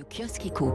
Le kiosque éco.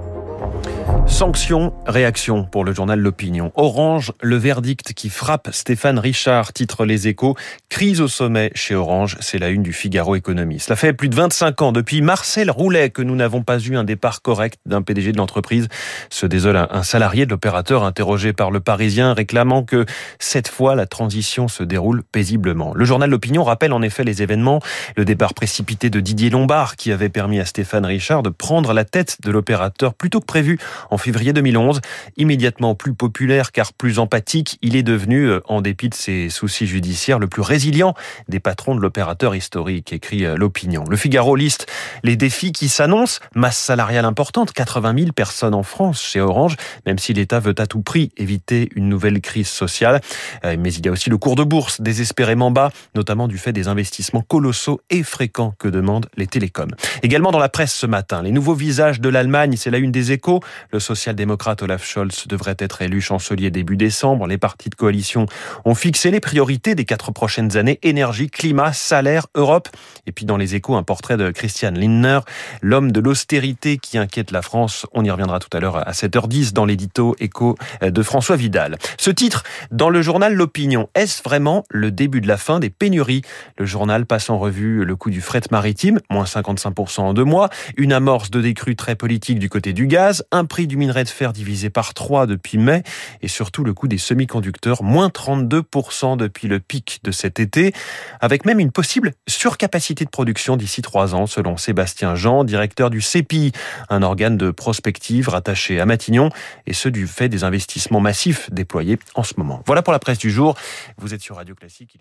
Sanction, réaction pour le journal L'Opinion. Orange, le verdict qui frappe Stéphane Richard, titre Les Échos. Crise au sommet chez Orange, c'est la une du Figaro Économie. Cela fait plus de 25 ans depuis Marcel Roulet que nous n'avons pas eu un départ correct d'un PDG de l'entreprise. Se désole un salarié de l'opérateur interrogé par le Parisien réclamant que cette fois la transition se déroule paisiblement. Le journal L'Opinion rappelle en effet les événements, le départ précipité de Didier Lombard qui avait permis à Stéphane Richard de prendre la tête de l'opérateur plus tôt que prévu en février 2011. Immédiatement plus populaire car plus empathique, il est devenu, euh, en dépit de ses soucis judiciaires, le plus résilient des patrons de l'opérateur historique, écrit euh, l'opinion. Le Figaro liste les défis qui s'annoncent. Masse salariale importante, 80 000 personnes en France chez Orange, même si l'État veut à tout prix éviter une nouvelle crise sociale. Euh, mais il y a aussi le cours de bourse désespérément bas, notamment du fait des investissements colossaux et fréquents que demandent les télécoms. Également dans la presse ce matin, les nouveaux visages de l'Allemagne, c'est la une des échos. Le social-démocrate Olaf Scholz devrait être élu chancelier début décembre. Les partis de coalition ont fixé les priorités des quatre prochaines années. Énergie, climat, salaire, Europe. Et puis dans les échos, un portrait de Christian Lindner, l'homme de l'austérité qui inquiète la France. On y reviendra tout à l'heure à 7h10 dans l'édito écho de François Vidal. Ce titre, dans le journal L'Opinion, est-ce vraiment le début de la fin des pénuries? Le journal passe en revue le coût du fret maritime, moins 55% en deux mois, une amorce de décrue politique du côté du gaz, un prix du minerai de fer divisé par 3 depuis mai et surtout le coût des semi-conducteurs, moins 32% depuis le pic de cet été, avec même une possible surcapacité de production d'ici trois ans, selon Sébastien Jean, directeur du CEPI, un organe de prospective rattaché à Matignon, et ce du fait des investissements massifs déployés en ce moment. Voilà pour la presse du jour. Vous êtes sur Radio Classique,